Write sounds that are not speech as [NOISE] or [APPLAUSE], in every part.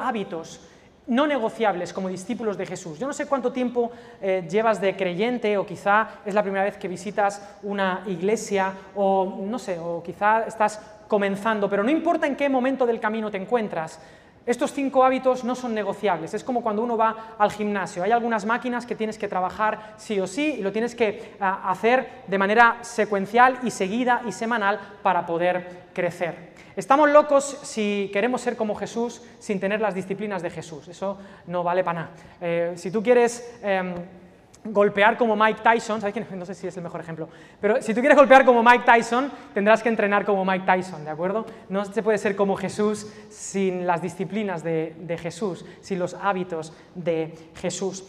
hábitos no negociables como discípulos de Jesús. Yo no sé cuánto tiempo eh, llevas de creyente o quizá es la primera vez que visitas una iglesia o no sé, o quizá estás comenzando, pero no importa en qué momento del camino te encuentras, estos cinco hábitos no son negociables, es como cuando uno va al gimnasio. Hay algunas máquinas que tienes que trabajar sí o sí y lo tienes que ah, hacer de manera secuencial y seguida y semanal para poder crecer. Estamos locos si queremos ser como Jesús sin tener las disciplinas de Jesús, eso no vale para nada. Eh, si tú quieres... Em, golpear como Mike Tyson, ¿sabes quién? no sé si es el mejor ejemplo, pero si tú quieres golpear como Mike Tyson, tendrás que entrenar como Mike Tyson, ¿de acuerdo? No se puede ser como Jesús sin las disciplinas de, Jesús, sin los hábitos de Jesús.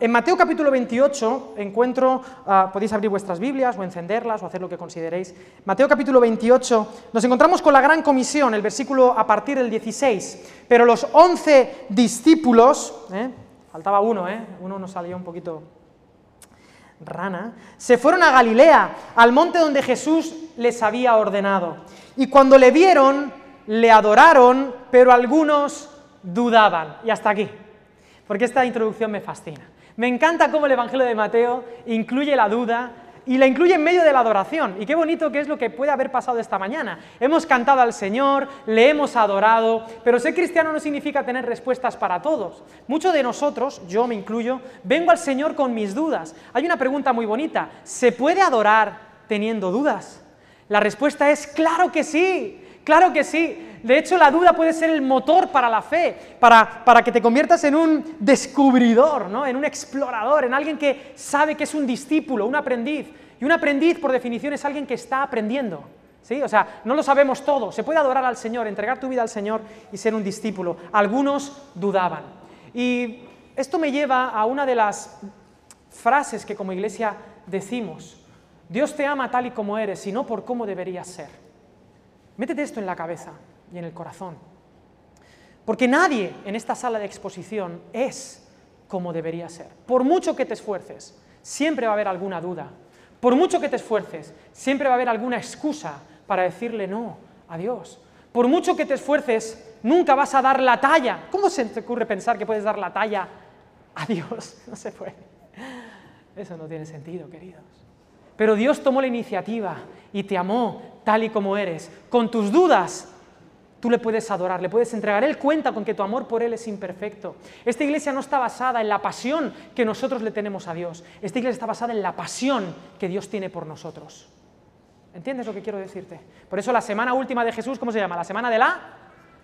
en Mateo capítulo 28 encuentro, ah, podéis abrir vuestras Biblias o encenderlas o hacer lo que consideréis. Mateo capítulo 28 nos encontramos con la gran comisión, el versículo a partir del 16, pero los 11 discípulos, ¿eh? Faltaba uno, ¿eh? uno nos salió un poquito rana, se fueron a Galilea, al monte donde Jesús les había ordenado. Y cuando le vieron, le adoraron, pero algunos dudaban. Y hasta aquí, porque esta introducción me fascina. Me encanta cómo el Evangelio de Mateo incluye la duda y la incluye en medio de la adoración. Y qué bonito que es lo que puede haber pasado esta mañana. Hemos cantado al Señor, le hemos adorado, pero ser cristiano no significa tener respuestas para todos. Muchos de nosotros, yo me incluyo, vengo al Señor con mis dudas. Hay una pregunta muy bonita, ¿se puede adorar teniendo dudas? La respuesta es claro que sí, claro que sí. De hecho, la duda puede ser el motor para la fe, para, para, que te conviertas en un descubridor, ¿no? en un explorador, en alguien que sabe que es un discípulo, un aprendiz. Y un aprendiz, por definición, es alguien que está aprendiendo. ¿sí? O sea, no lo sabemos todo. Se puede adorar al Señor, entregar tu vida al Señor y ser un discípulo. Algunos dudaban. Y esto me lleva a una de las frases que como iglesia decimos. Dios te ama tal y como eres y no por cómo deberías ser. Métete esto en la cabeza y en el corazón. Porque nadie en esta sala de exposición es como debería ser. Por mucho que te esfuerces, siempre va a haber alguna duda. Por mucho que te esfuerces, siempre va a haber alguna excusa para decirle no a Dios. Por mucho que te esfuerces, nunca vas a dar la talla. ¿Cómo se te ocurre pensar que puedes dar la talla a Dios? [LAUGHS] No se puede. Eso no tiene sentido, queridos. Pero Dios tomó la iniciativa y te amó tal y como eres, con tus dudas, tú le puedes adorar, le puedes entregar. Él cuenta con que tu amor por Él es imperfecto. Esta iglesia no está basada en la pasión que nosotros le tenemos a Dios. Esta iglesia está basada en la pasión que Dios tiene por nosotros. ¿Entiendes lo que quiero decirte? Por eso la semana última de Jesús, ¿cómo se llama? La semana de la,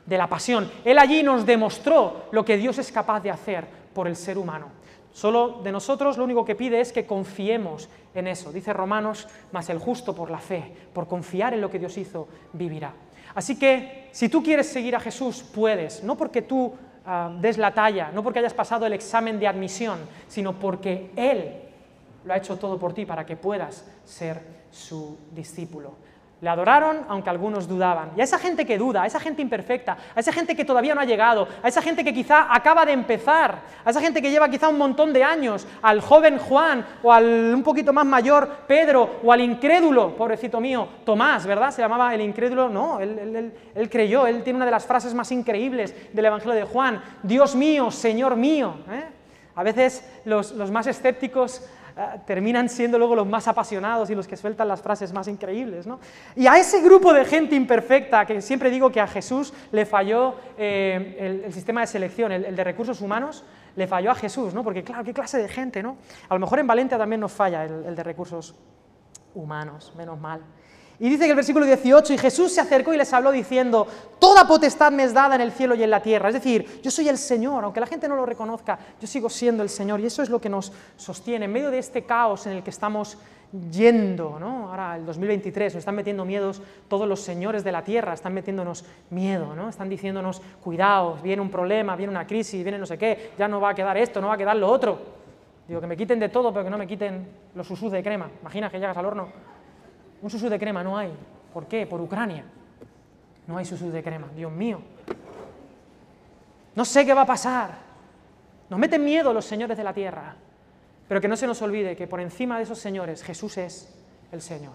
de la pasión. Él allí nos demostró lo que Dios es capaz de hacer por el ser humano. Solo de nosotros lo único que pide es que confiemos en eso. Dice Romanos, mas el justo por la fe, por confiar en lo que Dios hizo, vivirá. Así que si tú quieres seguir a Jesús, puedes, no porque tú ah, des la talla, no porque hayas pasado el examen de admisión, sino porque Él lo ha hecho todo por ti para que puedas ser su discípulo. Le adoraron aunque algunos dudaban. Y a esa gente que duda, a esa gente imperfecta, a esa gente que todavía no ha llegado, a esa gente que quizá acaba de empezar, a esa gente que lleva quizá un montón de años, al joven Juan o al un poquito más mayor Pedro o al incrédulo, pobrecito mío, Tomás, ¿verdad? Se llamaba el incrédulo. No, él, creyó, él tiene una de las frases más increíbles del Evangelio de Juan, Dios mío, Señor mío. ¿eh? A veces los, los más escépticos Ah, terminan siendo luego los más apasionados y los que sueltan las frases más increíbles. ¿no? Y a ese grupo de gente imperfecta, que siempre digo que a Jesús le falló eh, el, sistema de selección, el, de recursos humanos, le falló a Jesús, ¿no? porque claro, qué clase de gente, ¿no? A lo mejor en Valencia también nos falla el de recursos humanos, menos mal. Y dice que el versículo 18, y Jesús se acercó y les habló diciendo, toda potestad me es dada en el cielo y en la tierra. Es decir, yo soy el Señor, aunque la gente no lo reconozca, yo sigo siendo el Señor. Y eso es lo que nos sostiene en medio de este caos en el que estamos yendo. ¿no? Ahora, el 2023, nos están metiendo miedos todos los señores de la tierra, están metiéndonos miedo, ¿no? están diciéndonos, cuidaos, viene un problema, viene una crisis, viene no sé qué, ya no va a quedar esto, no va a quedar lo otro. Digo, que me quiten de todo, pero que no me quiten los susús de crema. Imagina que llegas al horno un susú de crema no hay. ¿Por qué? Por Ucrania. No hay susú de crema. Dios mío. No sé qué va a pasar. Nos meten miedo los señores de la tierra. Pero que no se nos olvide que por encima de esos señores Jesús es el Señor.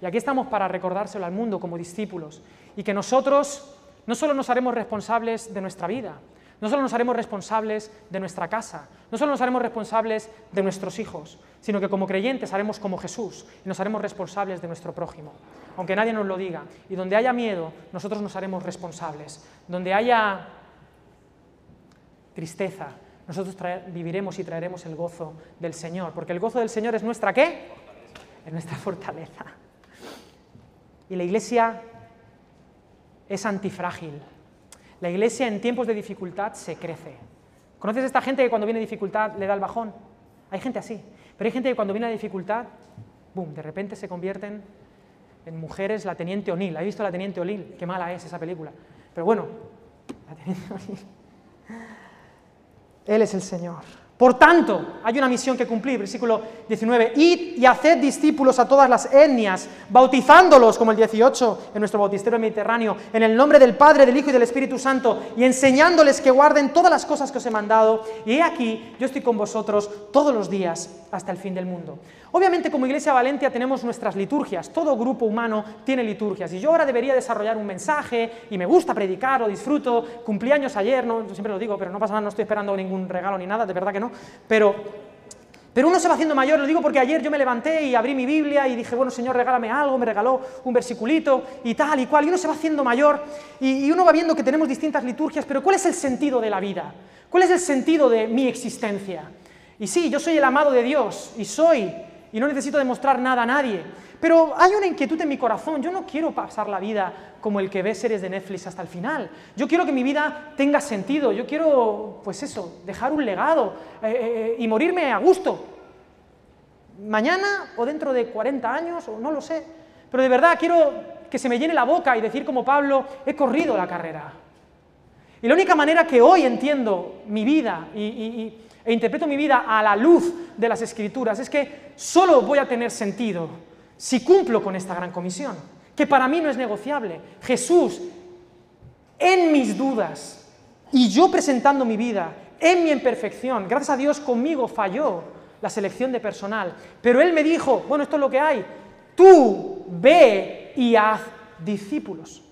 Y aquí estamos para recordárselo al mundo como discípulos. Y que nosotros no solo nos haremos responsables de nuestra vida, no solo nos haremos responsables de nuestra casa, no solo nos haremos responsables de nuestros hijos, sino que como creyentes haremos como Jesús y nos haremos responsables de nuestro prójimo, aunque nadie nos lo diga. Y donde haya miedo, nosotros nos haremos responsables. Donde haya tristeza, nosotros viviremos y traeremos el gozo del Señor, porque el gozo del Señor es nuestra qué? Es nuestra fortaleza. Y la iglesia es antifrágil. La iglesia en tiempos de dificultad se crece. ¿Conoces a esta gente que cuando viene dificultad le da el bajón? Hay gente así. Pero hay gente que cuando viene la dificultad, boom, de repente se convierten en mujeres, la Teniente O'Neill. ¿Ha visto la Teniente O'Neill? Qué mala es esa película. Pero bueno, la Teniente O'Neill. Él es el Señor. Por tanto, hay una misión que cumplir, versículo 19, id y haced discípulos a todas las etnias, bautizándolos, como el 18 en nuestro bautisterio mediterráneo, en el nombre del Padre, del Hijo y del Espíritu Santo, y enseñándoles que guarden todas las cosas que os he mandado, y he aquí, yo estoy con vosotros todos los días hasta el fin del mundo. Obviamente como Iglesia Valentia tenemos nuestras liturgias, todo grupo humano tiene liturgias. Y yo ahora debería desarrollar un mensaje y me gusta predicar, lo disfruto, cumplí años ayer, no, siempre lo digo, pero no pasa nada, no estoy esperando ningún regalo ni nada, de verdad que no, pero, pero uno se va haciendo mayor, lo digo porque ayer yo me levanté y abrí mi Biblia y dije, bueno Señor, regálame algo, me regaló un versiculito y tal y cual, y uno se va haciendo mayor y, y uno va viendo que tenemos distintas liturgias, pero ¿cuál es el sentido de la vida? ¿Cuál es el sentido de mi existencia? Y sí, yo soy el amado de Dios y soy y no necesito demostrar nada a nadie. Pero hay una inquietud en mi corazón. Yo no quiero pasar la vida como el que ve series de Netflix hasta el final. Yo quiero que mi vida tenga sentido. Yo quiero, pues eso, dejar un legado eh, eh, eh, y morirme a gusto. Mañana o dentro de 40 años, o no lo sé. Pero de verdad quiero que se me llene la boca y decir como Pablo, he corrido la carrera. Y la única manera que hoy entiendo mi vida y e interpreto mi vida a la luz de las escrituras, es que solo voy a tener sentido si cumplo con esta gran comisión, que para mí no es negociable. Jesús, en mis dudas y yo presentando mi vida, en mi imperfección, gracias a Dios conmigo falló la selección de personal, pero Él me dijo, bueno, esto es lo que hay, tú ve y haz discípulos.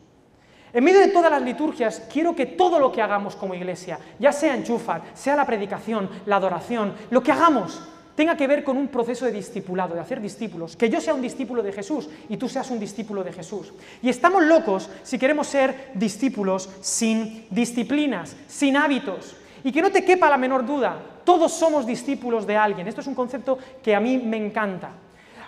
En medio de todas las liturgias, quiero que todo lo que hagamos como iglesia, ya sea enchufar, sea la predicación, la adoración, lo que hagamos, tenga que ver con un proceso de discipulado, de hacer discípulos, que yo sea un discípulo de Jesús y tú seas un discípulo de Jesús. Y estamos locos si queremos ser discípulos sin disciplinas, sin hábitos. Y que no te quepa la menor duda, todos somos discípulos de alguien. Esto es un concepto que a mí me encanta.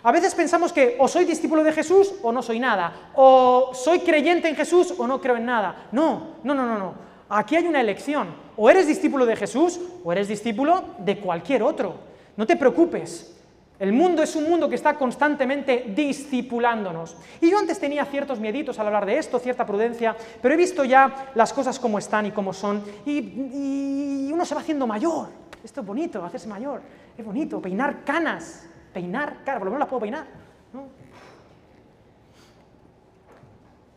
A veces pensamos que o soy discípulo de Jesús o no soy nada, o soy creyente en Jesús o no creo en nada. No, no, no, no, no. Aquí hay una elección. O eres discípulo de Jesús o eres discípulo de cualquier otro. No te preocupes. El mundo es un mundo que está constantemente discipulándonos. Y yo antes tenía ciertos mieditos al hablar de esto, cierta prudencia, pero he visto ya las cosas como están y como son, y, y uno se va haciendo mayor. Esto es bonito, hacerse mayor. Es bonito, peinar canas peinar, claro, por lo menos las puedo peinar.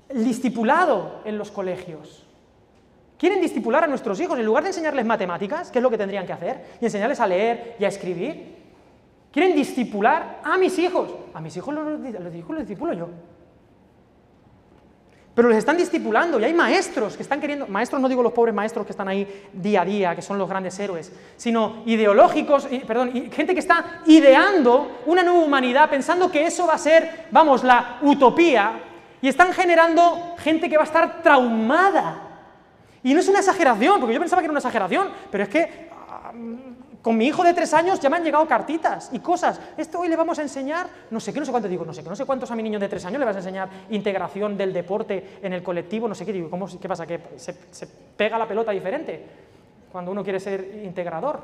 El discipulado en los colegios. Quieren discipular a nuestros hijos en lugar de enseñarles matemáticas, que es lo que tendrían que hacer, y enseñarles a leer y a escribir. Quieren discipular a mis hijos. A mis hijos los, los, los yo pero los están discipulando y hay maestros que están queriendo, maestros no digo los pobres maestros que están ahí día a día, que son los grandes héroes, sino ideológicos, perdón, gente que está ideando una nueva humanidad pensando que eso va a ser, vamos, la utopía y están generando gente que va a estar traumada. Y no es una exageración, porque yo pensaba que era una exageración, pero es que con mi hijo de tres años ya me han llegado cartitas y cosas. Esto hoy le vamos a enseñar, no sé qué, no sé cuánto digo, no sé qué, no sé cuántos a mi niño de tres años le vas a enseñar integración del deporte en el colectivo, no sé qué, digo, ¿cómo, ¿qué pasa? ¿Que se, pega la pelota diferente cuando uno quiere ser integrador?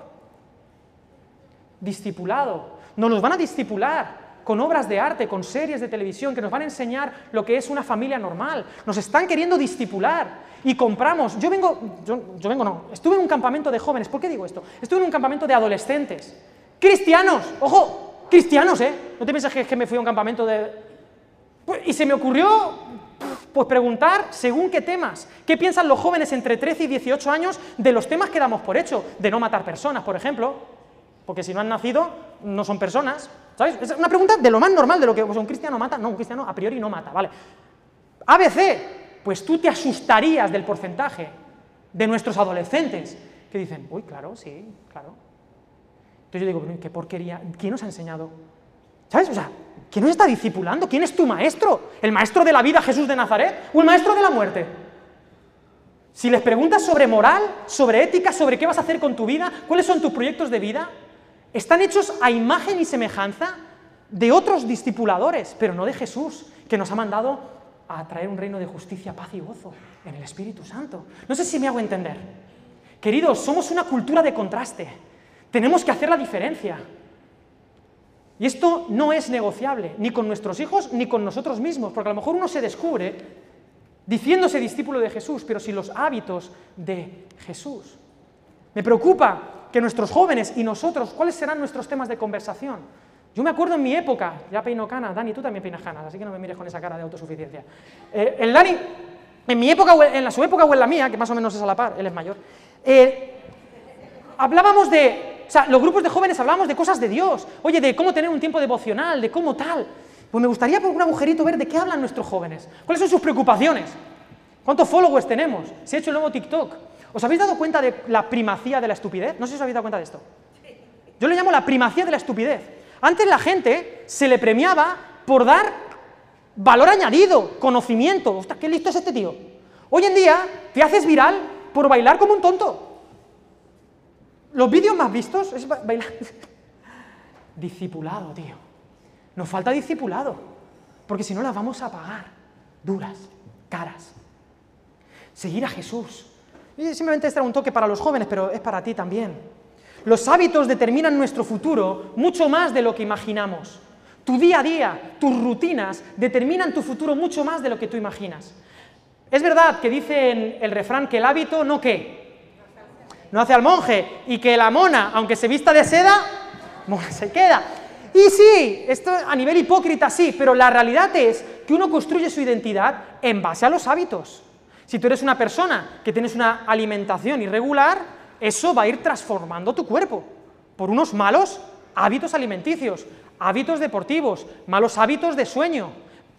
Discipulado. Nos los van a discipular con obras de arte, con series de televisión que nos van a enseñar lo que es una familia normal. Nos están queriendo discipular y compramos. Yo vengo, yo, vengo no, estuve en un campamento de jóvenes. ¿Por qué digo esto? Estuve en un campamento de adolescentes. Cristianos, ojo, cristianos, ¿eh? No te piensas que, que me fui a un campamento de... Y se me ocurrió pues preguntar según qué temas. ¿Qué piensan los jóvenes entre 13 y 18 años de los temas que damos por hecho? De no matar personas, por ejemplo. Porque si no han nacido, no son personas. ¿Sabes? Es una pregunta de lo más normal de lo que pues, un cristiano mata. No, un cristiano a priori no mata, ¿vale? ABC. pues tú te asustarías del porcentaje de nuestros adolescentes que dicen, uy, claro, sí, claro. Entonces yo digo, qué porquería, ¿quién nos ha enseñado? ¿Sabes? O sea, ¿quién nos está discipulando? ¿Quién es tu maestro? ¿El maestro de la vida Jesús de Nazaret o el maestro de la muerte? Si les preguntas sobre moral, sobre ética, sobre qué vas a hacer con tu vida, cuáles son tus proyectos de vida, están hechos a imagen y semejanza de otros discipuladores, pero no de Jesús, que nos ha mandado a traer un reino de justicia, paz y gozo en el Espíritu Santo. No sé si me hago entender. Queridos, somos una cultura de contraste. Tenemos que hacer la diferencia. Y esto no es negociable, ni con nuestros hijos ni con nosotros mismos, porque a lo mejor uno se descubre diciéndose discípulo de Jesús, pero sin los hábitos de Jesús. Me preocupa que nuestros jóvenes y nosotros, ¿cuáles serán nuestros temas de conversación? Yo me acuerdo en mi época, ya peino canas, Dani, tú también peinas canas, así que no me mires con esa cara de autosuficiencia. Eh, el Dani, en mi época, en la, su época o en la mía, que más o menos es a la par, él es mayor, eh, hablábamos de, o sea, los grupos de jóvenes hablábamos de cosas de Dios, oye, de cómo tener un tiempo devocional, de cómo tal. Pues me gustaría por un agujerito ver de qué hablan nuestros jóvenes, cuáles son sus preocupaciones, cuántos followers tenemos, si he hecho el nuevo TikTok. ¿Os habéis dado cuenta de la primacía de la estupidez? No sé si os habéis dado cuenta de esto. Yo le llamo la primacía de la estupidez. Antes la gente se le premiaba por dar valor añadido, conocimiento. Ostras, qué listo es este tío. Hoy en día te haces viral por bailar como un tonto. Los vídeos más vistos es bailar. [LAUGHS] Discipulado, tío. Nos falta discipulado, porque si no las vamos a pagar duras, caras. Seguir a Jesús. Simplemente este era un toque para los jóvenes, pero es para ti también. Los hábitos determinan nuestro futuro mucho más de lo que imaginamos. Tu día a día, tus rutinas determinan tu futuro mucho más de lo que tú imaginas. Es verdad que dice en el refrán que el hábito no qué, no hace al monje, y que la mona, aunque se vista de seda, se queda. Y sí, esto a nivel hipócrita sí, pero la realidad es que uno construye su identidad en base a los hábitos. Si tú eres una persona que tienes una alimentación irregular, eso va a ir transformando tu cuerpo por unos malos hábitos alimenticios, hábitos deportivos, malos hábitos de sueño,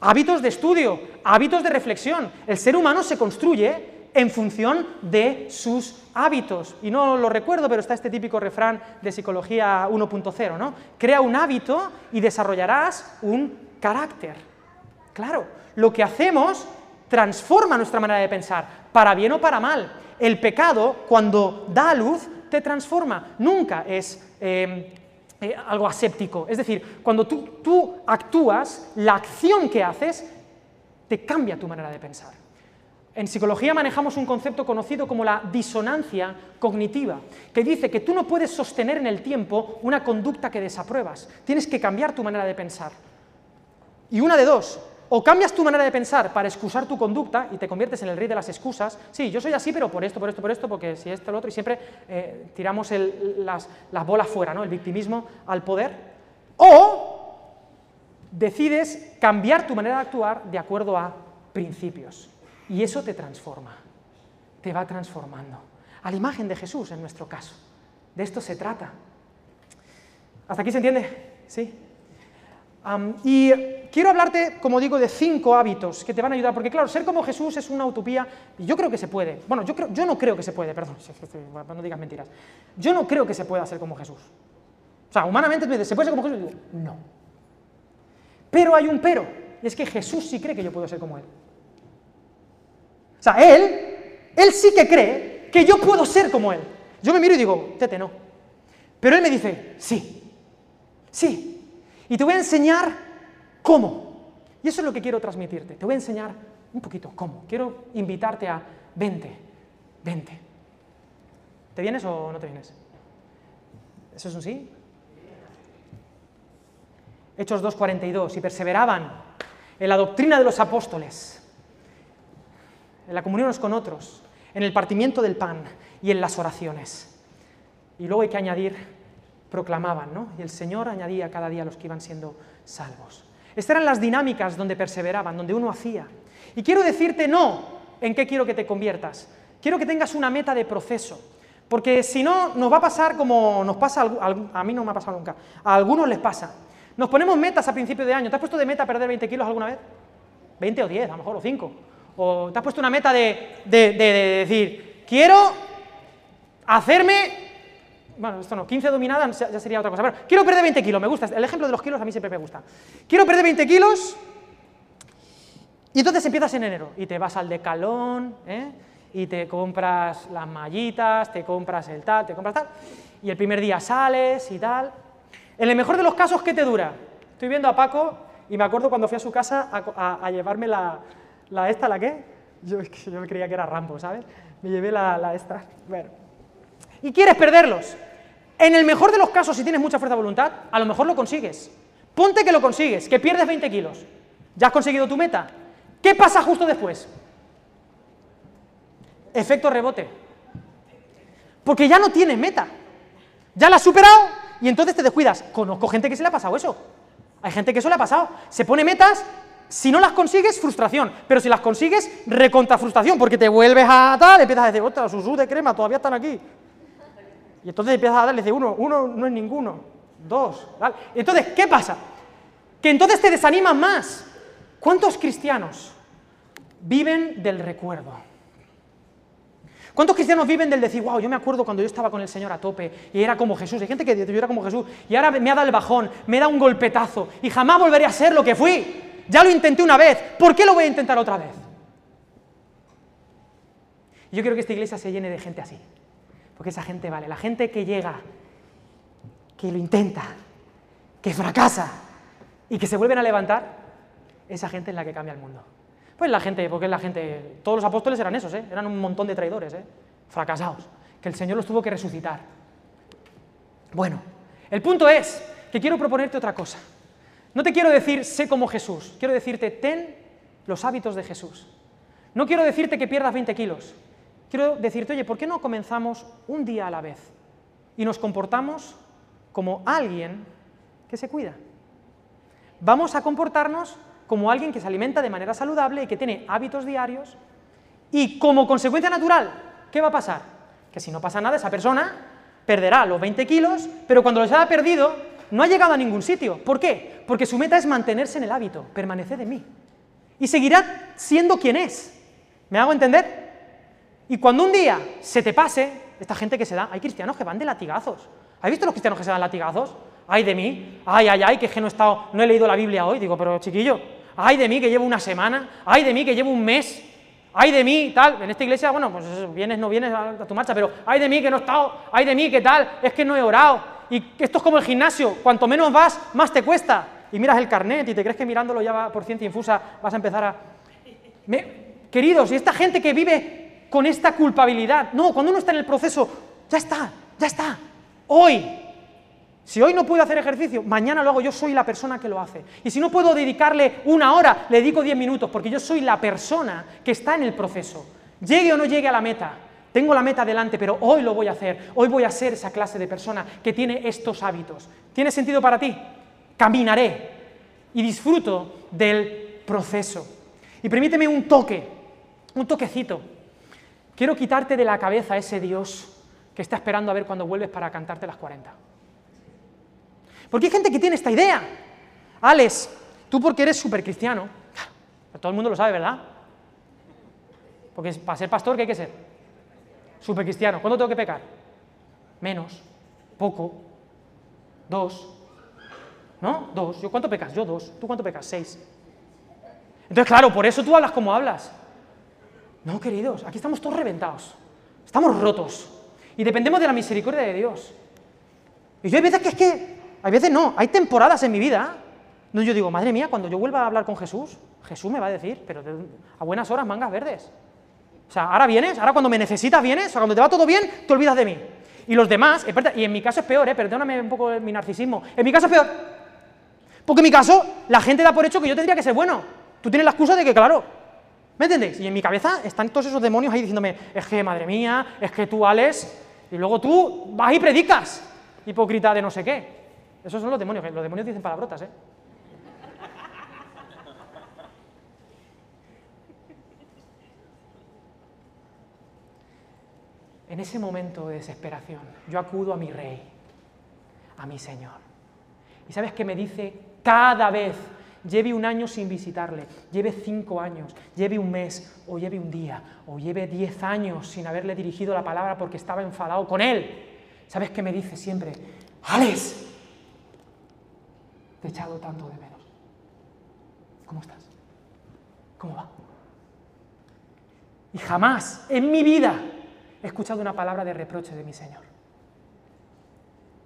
hábitos de estudio, hábitos de reflexión. El ser humano se construye en función de sus hábitos. Y no lo recuerdo, pero está este típico refrán de psicología 1.0, ¿no? Crea un hábito y desarrollarás un carácter. Claro, lo que hacemos transforma nuestra manera de pensar, para bien o para mal. El pecado, cuando da luz, te transforma. Nunca es eh, eh, algo aséptico. Es decir, cuando tú actúas, la acción que haces te cambia tu manera de pensar. En psicología manejamos un concepto conocido como la disonancia cognitiva, que dice que tú no puedes sostener en el tiempo una conducta que desapruebas, tienes que cambiar tu manera de pensar. Y una de dos, o cambias tu manera de pensar para excusar tu conducta y te conviertes en el rey de las excusas, sí, yo soy así, pero por esto, por esto, por esto, porque si esto, lo otro, y siempre eh, tiramos las, las bolas fuera, ¿no? el victimismo al poder, o decides cambiar tu manera de actuar de acuerdo a principios. Y eso te transforma, te va transformando. A la imagen de Jesús en nuestro caso. De esto se trata. ¿Hasta aquí se entiende? ¿Sí? Y quiero hablarte, como digo, de cinco hábitos que te van a ayudar, porque claro, ser como Jesús es una utopía, y yo creo que se puede. Bueno, yo, creo, yo no creo que se puede, perdón, [LAUGHS] no digas mentiras. Yo no creo que se pueda ser como Jesús. O sea, humanamente, ¿se puede ser como Jesús? No. Pero hay un pero, y es que Jesús sí cree que yo puedo ser como Él. O sea, él, él sí que cree que yo puedo ser como él. Yo me miro y digo, tete, no. Pero él me dice, sí, sí. Y te voy a enseñar cómo. Y eso es lo que quiero transmitirte. Te voy a enseñar un poquito cómo. Quiero invitarte a, vente, vente. ¿Te vienes o no te vienes? ¿Eso es un sí? Hechos 2.42, y perseveraban en la doctrina de los apóstoles en la comunión con otros, en el partimiento del pan y en las oraciones. Y luego hay que añadir, proclamaban, ¿no? Y el Señor añadía cada día a los que iban siendo salvos. Estas eran las dinámicas donde perseveraban, donde uno hacía. Y quiero decirte no en qué quiero que te conviertas. Quiero que tengas una meta de proceso. Porque si no, nos va a pasar como nos pasa, a mí no me ha pasado nunca, a algunos les pasa. Nos ponemos metas a principio de año. ¿Te has puesto de meta perder 20 kilos alguna vez? 20 o 10, a lo mejor, o 5. O te has puesto una meta de, de- de- de decir, quiero hacerme, bueno, esto no, 15 dominadas ya sería otra cosa, pero quiero perder 20 kilos, me gusta, el ejemplo de los kilos a mí siempre me gusta. Quiero perder 20 kilos y entonces empiezas en enero y te vas al decalón, ¿eh? y te compras las mallitas, te compras el tal, te compras tal, y el primer día sales y tal. En el mejor de los casos, ¿qué te dura? Estoy viendo a Paco y me acuerdo cuando fui a su casa a, llevarme la, esta, ¿la qué? Yo, [LAUGHS] yo creía que era Rambo, ¿sabes? Me llevé la, la esta. Bueno. Y quieres perderlos. En el mejor de los casos, si tienes mucha fuerza de voluntad, a lo mejor lo consigues. Ponte que lo consigues, que pierdes 20 kilos. Ya has conseguido tu meta. ¿Qué pasa justo después? Efecto rebote. Porque ya no tienes meta. Ya la has superado y entonces te descuidas. Conozco gente que se le ha pasado eso. Hay gente que eso le ha pasado. Se pone metas, si no las consigues, frustración. Pero si las consigues, recontra frustración, porque te vuelves a tal, empiezas a decir, ostras, sus de crema todavía están aquí. Y entonces empiezas a darle, dice, uno, uno no es ninguno, dos, tal. Entonces, ¿qué pasa? Que entonces te desanimas más. ¿Cuántos cristianos viven del recuerdo? ¿Cuántos cristianos viven del decir, wow, yo me acuerdo cuando yo estaba con el Señor a tope y era como Jesús? Hay gente que yo era como Jesús y ahora me ha dado el bajón, me da un golpetazo y jamás volveré a ser lo que fui. Ya lo intenté una vez, ¿por qué lo voy a intentar otra vez? Yo quiero que esta iglesia se llene de gente así, porque esa gente vale. La gente que llega, que lo intenta, que fracasa y que se vuelven a levantar, esa gente es la que cambia el mundo. Pues la gente, porque la gente, todos los apóstoles eran esos, ¿eh? eran un montón de traidores, ¿eh? fracasados, que el Señor los tuvo que resucitar. Bueno, el punto es que quiero proponerte otra cosa. No te quiero decir sé como Jesús, quiero decirte ten los hábitos de Jesús. No quiero decirte que pierdas 20 kilos, quiero decirte, oye, ¿por qué no comenzamos un día a la vez y nos comportamos como alguien que se cuida? Vamos a comportarnos como alguien que se alimenta de manera saludable y que tiene hábitos diarios y como consecuencia natural, ¿qué va a pasar? Que si no pasa nada, esa persona perderá los 20 kilos, pero cuando los haya perdido, no ha llegado a ningún sitio. ¿Por qué? Porque su meta es mantenerse en el hábito, permanecer en mí. Y seguirá siendo quien es. ¿Me hago entender? Y cuando un día se te pase, esta gente que se da, hay cristianos que van de latigazos. ¿Has visto los cristianos que se dan latigazos? Ay de mí, ay, ay, ay, que es que no he, estado, no he leído la Biblia hoy. Digo, pero chiquillo, ay de mí que llevo una semana, ay de mí que llevo un mes, ay de mí, tal. En esta iglesia, bueno, pues vienes, no vienes a, a tu marcha, pero ay de mí que no he estado, ay de mí que tal, es que no he orado. Y esto es como el gimnasio, cuanto menos vas, más te cuesta. Y miras el carnet y te crees que mirándolo ya va por ciencia infusa vas a empezar a... Me- Queridos, y esta gente que vive con esta culpabilidad, no, cuando uno está en el proceso, ya está, ya está, hoy, si hoy no puedo hacer ejercicio, mañana lo hago, yo soy la persona que lo hace. Y si no puedo dedicarle una hora, le dedico 10 minutos, porque yo soy la persona que está en el proceso. Llegue o no llegue a la meta, tengo la meta delante, pero hoy lo voy a hacer. Hoy voy a ser esa clase de persona que tiene estos hábitos. ¿Tiene sentido para ti? Caminaré y disfruto del proceso. Y permíteme un toque, un toquecito. Quiero quitarte de la cabeza ese Dios que está esperando a ver cuando vuelves para cantarte las 40. Porque hay gente que tiene esta idea. Alex, tú porque eres súper cristiano, [LAUGHS] todo el mundo lo sabe, ¿verdad? Porque para ser pastor, ¿qué hay que ser? Súper cristiano. ¿Cuándo tengo que pecar? Menos, poco, dos. ¿No? Dos. ¿Yo cuánto pecas? Yo dos. ¿Tú cuánto pecas? Seis. Entonces, claro, por eso tú hablas como hablas. No, queridos, aquí estamos todos reventados. Estamos rotos. Y dependemos de la misericordia de Dios. Y yo hay veces que es que, hay veces no, hay temporadas en mi vida donde yo digo, madre mía, cuando yo vuelva a hablar con Jesús, Jesús me va a decir, pero a buenas horas mangas verdes. O sea, ahora vienes, ahora cuando me necesitas vienes, o cuando te va todo bien, te olvidas de mí. Y los demás, y en mi caso es peor, ¿eh? perdóname un poco mi narcisismo, en mi caso es peor. Porque en mi caso, la gente da por hecho que yo tendría que ser bueno. Tú tienes la excusa de que, claro, ¿me entendéis? Y en mi cabeza están todos esos demonios ahí diciéndome, es que, madre mía, es que tú, Alex, y luego tú vas y predicas, hipócrita de no sé qué. Esos son los demonios, los demonios dicen palabrotas, ¿eh? En ese momento de desesperación, yo acudo a mi rey, a mi Señor. ¿Y sabes qué me dice cada vez? Lleve un año sin visitarle, lleve cinco años, lleve un mes, o lleve un día, o lleve diez años sin haberle dirigido la palabra porque estaba enfadado con él. ¿Sabes qué me dice siempre? Alex, te he echado tanto de menos. ¿Cómo estás? ¿Cómo va? Y jamás en mi vida he escuchado una palabra de reproche de mi Señor.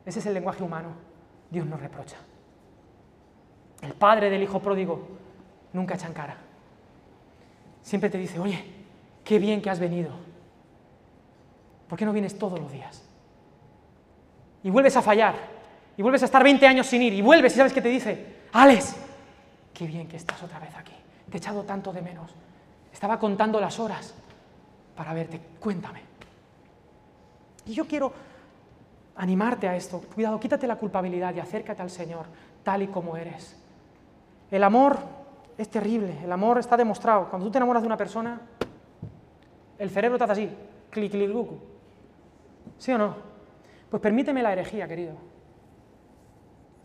Ese es el lenguaje humano. Dios nos reprocha. El padre del hijo pródigo nunca echa en cara. Siempre te dice, oye, qué bien que has venido. ¿Por qué no vienes todos los días? Y vuelves a fallar. Y vuelves a estar 20 años sin ir. Y vuelves y sabes qué te dice, Alex, qué bien que estás otra vez aquí. Te he echado tanto de menos. Estaba contando las horas para verte. Cuéntame. Y yo quiero animarte a esto. Cuidado, quítate la culpabilidad y acércate al Señor tal y como eres. El amor es terrible, el amor está demostrado. Cuando tú te enamoras de una persona, el cerebro te hace así, clic, clic, lucu. ¿Sí o no? Pues permíteme la herejía, querido.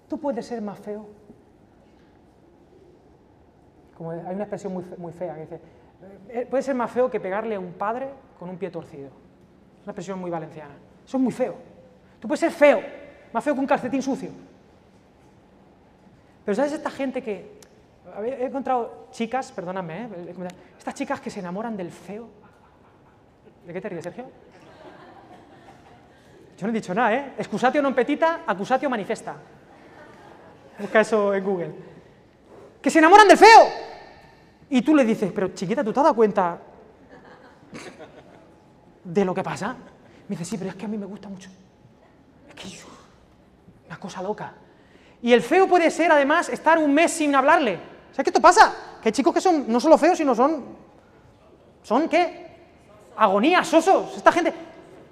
Tú puedes ser más feo. Como hay una expresión muy, muy fea que dice, eh, puede ser más feo que pegarle a un padre con un pie torcido. Es una expresión muy valenciana. Eso es muy feo. Tú puedes ser feo, más feo que un calcetín sucio. Pero ¿sabes esta gente que... He encontrado chicas, perdóname, ¿eh? estas chicas que se enamoran del feo. ¿De qué te ríes, Sergio? Yo no he dicho nada, ¿eh? Excusatio non petita, accusatio manifesta. Busca eso en Google. Que se enamoran del feo. Y tú le dices, pero chiquita, ¿tú te has dado cuenta de lo que pasa? Me dice, sí, pero es que a mí me gusta mucho. Es que una cosa loca. Y el feo puede ser, además, estar un mes sin hablarle. ¿Sabes qué esto pasa? Que hay chicos que son no solo feos, sino son... ¿Son qué? Agonías, sosos. Esta gente...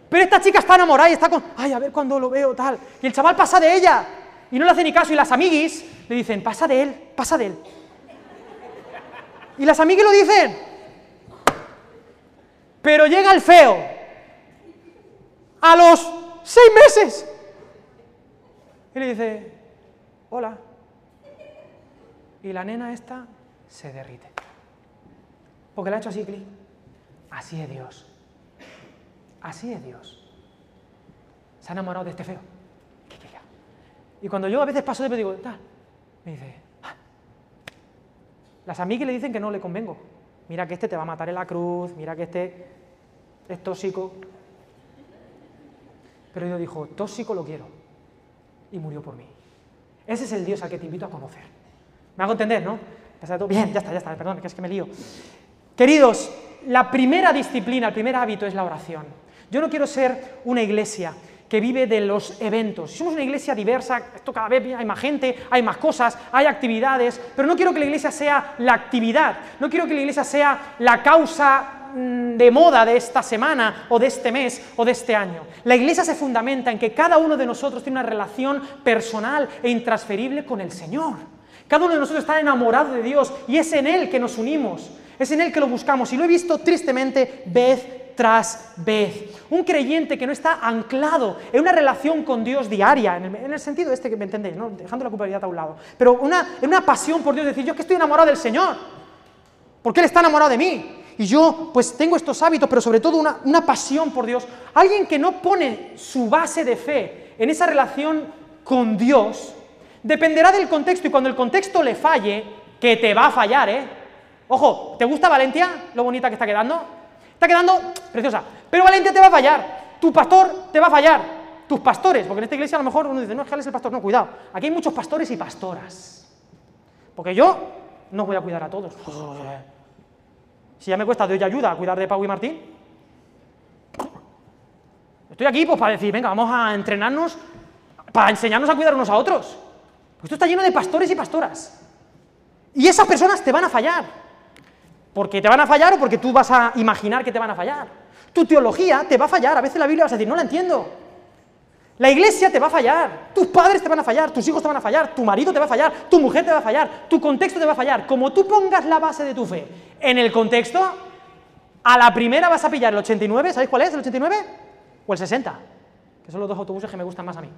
Pero esta chica está enamorada y está con... Ay, a ver cuando lo veo, tal. Y el chaval pasa de ella. Y no le hace ni caso. Y las amiguis le dicen, pasa de él, pasa de él. Y las amiguis lo dicen. Pero llega el feo. A los seis meses. Y le dice, hola. Y la nena esta se derrite. Porque le ha hecho así, clic. Así es Dios. Así es Dios. Se ha enamorado de este feo. Y cuando yo a veces paso de digo, tal, me dice, ah". las amigas le dicen que no le convengo. Mira que este te va a matar en la cruz, mira que este es tóxico. Pero yo dijo, tóxico lo quiero. Y murió por mí. Ese es el Dios al que te invito a conocer. ¿Me hago entender, no? Bien, ya está, ya está, perdón, que es que me lío. Queridos, la primera disciplina, el primer hábito es la oración. Yo no quiero ser una iglesia que vive de los eventos. Somos una iglesia diversa, esto cada vez hay más gente, hay más cosas, hay actividades, pero no quiero que la iglesia sea la actividad, no quiero que la iglesia sea la causa de moda de esta semana o de este mes o de este año. La iglesia se fundamenta en que cada uno de nosotros tiene una relación personal e intransferible con el Señor. Cada uno de nosotros está enamorado de Dios y es en Él que nos unimos, es en Él que lo buscamos. Y lo he visto tristemente vez tras vez. Un creyente que no está anclado en una relación con Dios diaria, en el, sentido este que me entendéis, ¿no? dejando la culpabilidad a un lado, pero una, en una pasión por Dios, decir yo que estoy enamorado del Señor, porque Él está enamorado de mí, y yo pues tengo estos hábitos, pero sobre todo una, pasión por Dios, alguien que no pone su base de fe en esa relación con Dios, dependerá del contexto y cuando el contexto le falle, que te va a fallar, ¿eh? Ojo, ¿te gusta Valencia? Lo bonita que está quedando. Está quedando preciosa. Pero Valencia te va a fallar. Tu pastor te va a fallar. Tus pastores, porque en esta iglesia a lo mejor uno dice, no, es que él es el pastor. No, cuidado. Aquí hay muchos pastores y pastoras. Porque yo no voy a cuidar a todos. Si ya me cuesta de hoy ayuda a cuidar de Pau y Martín. Estoy aquí pues para decir, venga, vamos a entrenarnos para enseñarnos a cuidar unos a otros. Pues esto está lleno de pastores y pastoras. Y esas personas te van a fallar. Porque te van a fallar o porque tú vas a imaginar que te van a fallar. Tu teología te va a fallar. A veces la Biblia vas a decir, no la entiendo. La iglesia te va a fallar, tus padres te van a fallar, tus hijos te van a fallar, tu marido te va a fallar, tu mujer te va a fallar, tu contexto te va a fallar. Como tú pongas la base de tu fe en el contexto, a la primera vas a pillar el 89, ¿sabéis cuál es el 89? O el 60, que son los dos autobuses que me gustan más a mí.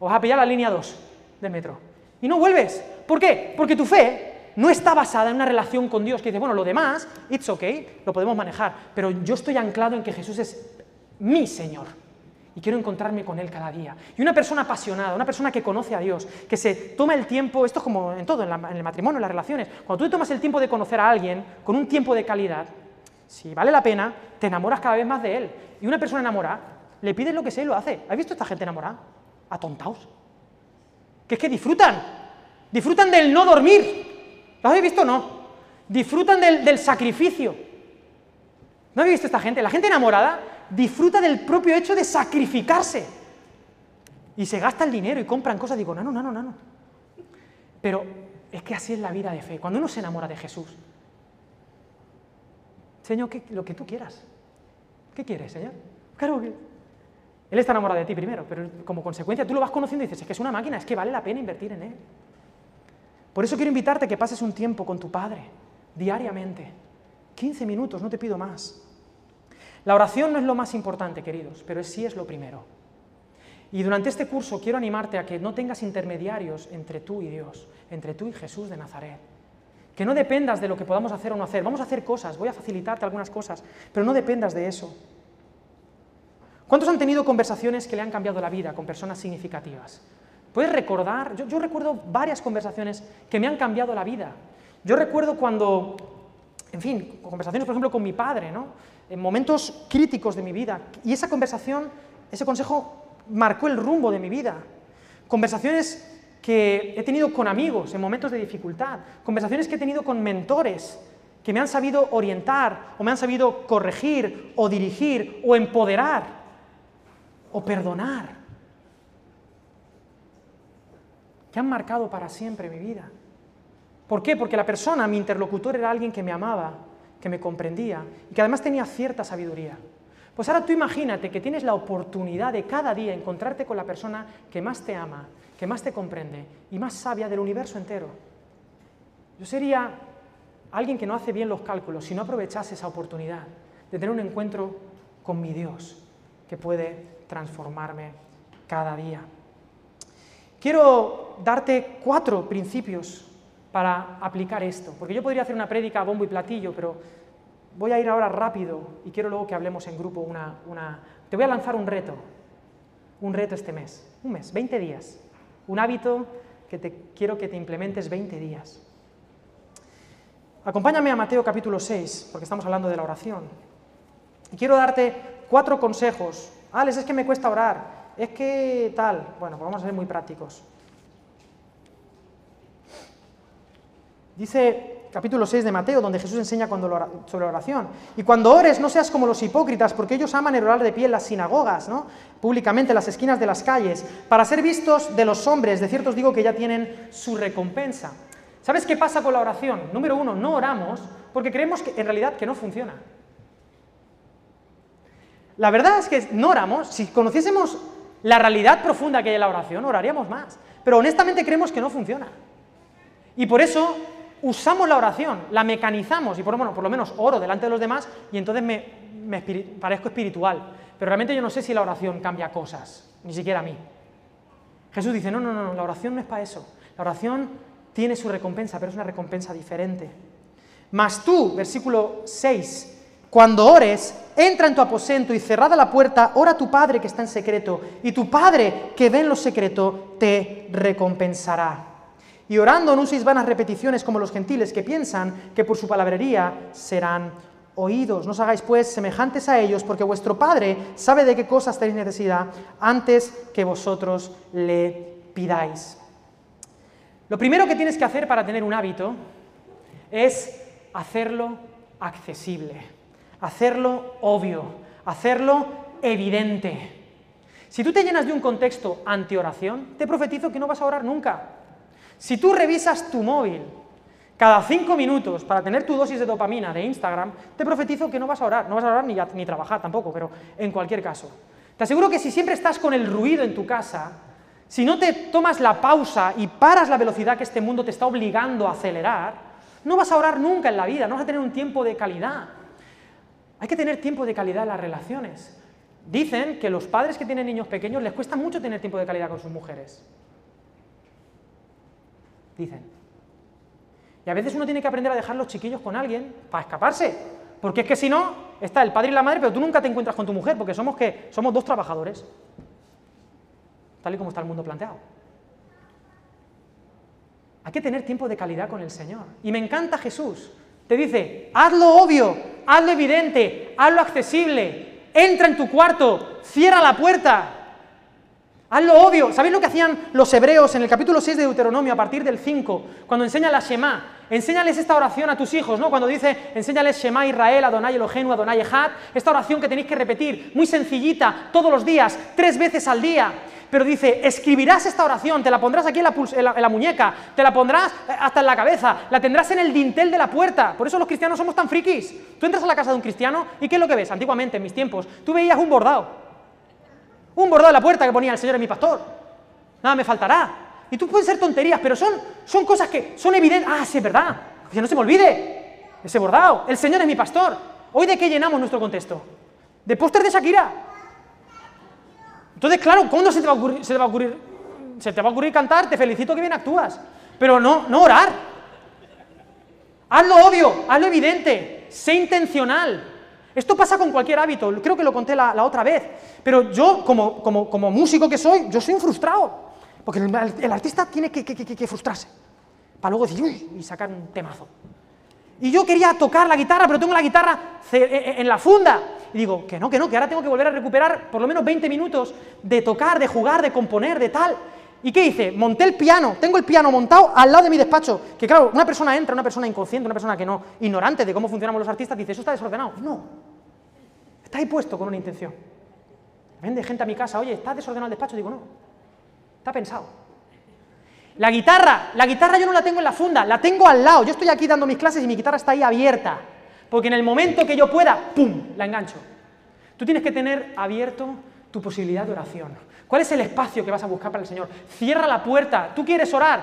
O vas a pillar la línea 2 del metro. Y no vuelves. ¿Por qué? Porque tu fe no está basada en una relación con Dios que dice, bueno, lo demás, it's okay, lo podemos manejar, pero yo estoy anclado en que Jesús es mi Señor y quiero encontrarme con Él cada día. Y una persona apasionada, una persona que conoce a Dios, que se toma el tiempo, esto es como en todo, en, el matrimonio, en las relaciones, cuando tú tomas el tiempo de conocer a alguien con un tiempo de calidad, si vale la pena, te enamoras cada vez más de Él. Y una persona enamorada, le pides lo que sea y lo hace. ¿Has visto esta gente enamorada? Atontaos. Que es que disfrutan, disfrutan del no dormir. ¿Lo habéis visto o no? Disfrutan del, del sacrificio. ¿No habéis visto esta gente? La gente enamorada disfruta del propio hecho de sacrificarse. Y se gasta el dinero y compran cosas. Digo, no, no, no, no. Pero es que así es la vida de fe. Cuando uno se enamora de Jesús, Señor, lo que tú quieras. ¿Qué quieres, Señor? Claro que... Él está enamorado de ti primero, pero como consecuencia tú lo vas conociendo y dices, es que es una máquina, es que vale la pena invertir en él. Por eso quiero invitarte a que pases un tiempo con tu Padre, diariamente. 15 minutos, no te pido más. La oración no es lo más importante, queridos, pero sí es lo primero. Y durante este curso quiero animarte a que no tengas intermediarios entre tú y Dios, entre tú y Jesús de Nazaret. Que no dependas de lo que podamos hacer o no hacer. Vamos a hacer cosas, voy a facilitarte algunas cosas, pero no dependas de eso. ¿Cuántos han tenido conversaciones que le han cambiado la vida con personas significativas? ¿Puedes recordar? Yo, yo recuerdo varias conversaciones que me han cambiado la vida. Yo recuerdo cuando, en fin, conversaciones, por ejemplo, con mi padre, ¿no? en momentos críticos de mi vida. Y esa conversación, ese consejo marcó el rumbo de mi vida. Conversaciones que he tenido con amigos en momentos de dificultad, conversaciones que he tenido con mentores que me han sabido orientar o me han sabido corregir o dirigir o empoderar o perdonar, que han marcado para siempre mi vida. ¿Por qué? Porque la persona, mi interlocutor, era alguien que me amaba, que me comprendía y que además tenía cierta sabiduría. Pues ahora tú imagínate que tienes la oportunidad de cada día encontrarte con la persona que más te ama, que más te comprende y más sabia del universo entero. Yo sería alguien que no hace bien los cálculos si no aprovechase esa oportunidad de tener un encuentro con mi Dios que puede transformarme cada día. Quiero darte cuatro principios para aplicar esto. Porque yo podría hacer una prédica a bombo y platillo, pero voy a ir ahora rápido y quiero luego que hablemos en grupo una, Te voy a lanzar un reto, un reto este mes, un mes, 20 días, un hábito que te, quiero que te implementes 20 días. Acompáñame a Mateo capítulo 6, porque estamos hablando de la oración. Y quiero darte cuatro consejos. Alex, es que me cuesta orar, es que tal. Bueno, pues vamos a ser muy prácticos. Dice capítulo 6 de Mateo, donde Jesús enseña sobre oración. Y cuando ores, no seas como los hipócritas, porque ellos aman el orar de pie en las sinagogas, ¿no? públicamente en las esquinas de las calles, para ser vistos de los hombres. De cierto os digo que ya tienen su recompensa. ¿Sabes qué pasa con la oración? Número uno, no oramos porque creemos que en realidad que no funciona. La verdad es que no oramos, si conociésemos la realidad profunda que hay en la oración, oraríamos más. Pero honestamente creemos que no funciona. Y por eso usamos la oración, la mecanizamos y por, por lo menos oro delante de los demás y entonces me, parezco espiritual. Pero realmente yo no sé si la oración cambia cosas, ni siquiera a mí. Jesús dice, no, no, no, la oración no es para eso. La oración tiene su recompensa, pero es una recompensa diferente. Mas tú, versículo 6, cuando ores, entra en tu aposento y cerrada la puerta, ora a tu Padre que está en secreto, y tu Padre que ve en lo secreto te recompensará y orando no uséis vanas repeticiones como los gentiles que piensan que por su palabrería serán oídos. No os hagáis pues semejantes a ellos, porque vuestro Padre sabe de qué cosas tenéis necesidad antes que vosotros le pidáis. Lo primero que tienes que hacer para tener un hábito es hacerlo accesible, hacerlo obvio, hacerlo evidente. Si tú te llenas de un contexto anti-oración, te profetizo que no vas a orar nunca. Si tú revisas tu móvil cada cinco minutos para tener tu dosis de dopamina de Instagram, te profetizo que no vas a orar, no vas a orar ni, ni trabajar tampoco, pero en cualquier caso. Te aseguro que si siempre estás con el ruido en tu casa, si no te tomas la pausa y paras la velocidad que este mundo te está obligando a acelerar, no vas a orar nunca en la vida, no vas a tener un tiempo de calidad. Hay que tener tiempo de calidad en las relaciones. Dicen que los padres que tienen niños pequeños les cuesta mucho tener tiempo de calidad con sus mujeres dicen. Y a veces uno tiene que aprender a dejar los chiquillos con alguien para escaparse. Porque es que si no, está el padre y la madre, pero tú nunca te encuentras con tu mujer, porque somos que somos dos trabajadores. Tal y como está el mundo planteado. Hay que tener tiempo de calidad con el Señor. Y me encanta Jesús. Te dice, hazlo obvio, hazlo evidente, hazlo accesible, entra en tu cuarto, cierra la puerta, Hazlo obvio. ¿Sabéis lo que hacían los hebreos en el capítulo 6 de Deuteronomio a partir del 5? Cuando enseña la Shema. Enséñales esta oración a tus hijos, ¿no? Cuando dice, enséñales Shema Israel, Adonai Elohenu, Adonai Echad. Esta oración que tenéis que repetir, muy sencillita, todos los días, tres veces al día. Pero dice, escribirás esta oración, te la pondrás aquí en la, en la, muñeca, te la pondrás eh, hasta en la cabeza, la tendrás en el dintel de la puerta. Por eso los cristianos somos tan frikis. Tú entras a la casa de un cristiano y ¿qué es lo que ves? Antiguamente, en mis tiempos, tú veías un bordado. Un bordado en la puerta que ponía el Señor es mi pastor. Nada me faltará. Y tú pueden ser tonterías, pero son, son cosas que son evidentes. Ah, sí, es verdad. Que no se me olvide. Ese bordado. El Señor es mi pastor. ¿Hoy de qué llenamos nuestro contexto? De póster de Shakira. Entonces, claro, ¿cuándo se te va a ocurrir, se te va a ocurrir, se te va a ocurrir cantar? Te felicito que bien actúas. Pero no, no orar. Hazlo obvio, hazlo evidente, sé intencional. Esto pasa con cualquier hábito, creo que lo conté la, otra vez, pero yo, como, como, músico que soy, yo soy un frustrado, porque el, artista tiene que, frustrarse, para luego decir, uy, y sacar un temazo. Y yo quería tocar la guitarra, pero tengo la guitarra e, e, en la funda. Y digo, que no, que no, que ahora tengo que volver a recuperar por lo menos 20 minutos de tocar, de jugar, de componer, de tal. ¿Y qué hice? Monté el piano, tengo el piano montado al lado de mi despacho. Que claro, una persona entra, una persona inconsciente, una persona que no, ignorante de cómo funcionamos los artistas, dice, eso está desordenado. No, está ahí puesto con una intención. Vende gente a mi casa, oye, ¿está desordenado el despacho? Digo, no, está pensado. La guitarra, la guitarra yo no la tengo en la funda, la tengo al lado. Yo estoy aquí dando mis clases y mi guitarra está ahí abierta. Porque en el momento que yo pueda, ¡pum!, la engancho. Tú tienes que tener abierto tu posibilidad de oración. ¿Cuál es el espacio que vas a buscar para el Señor? Cierra la puerta. ¿Tú quieres orar?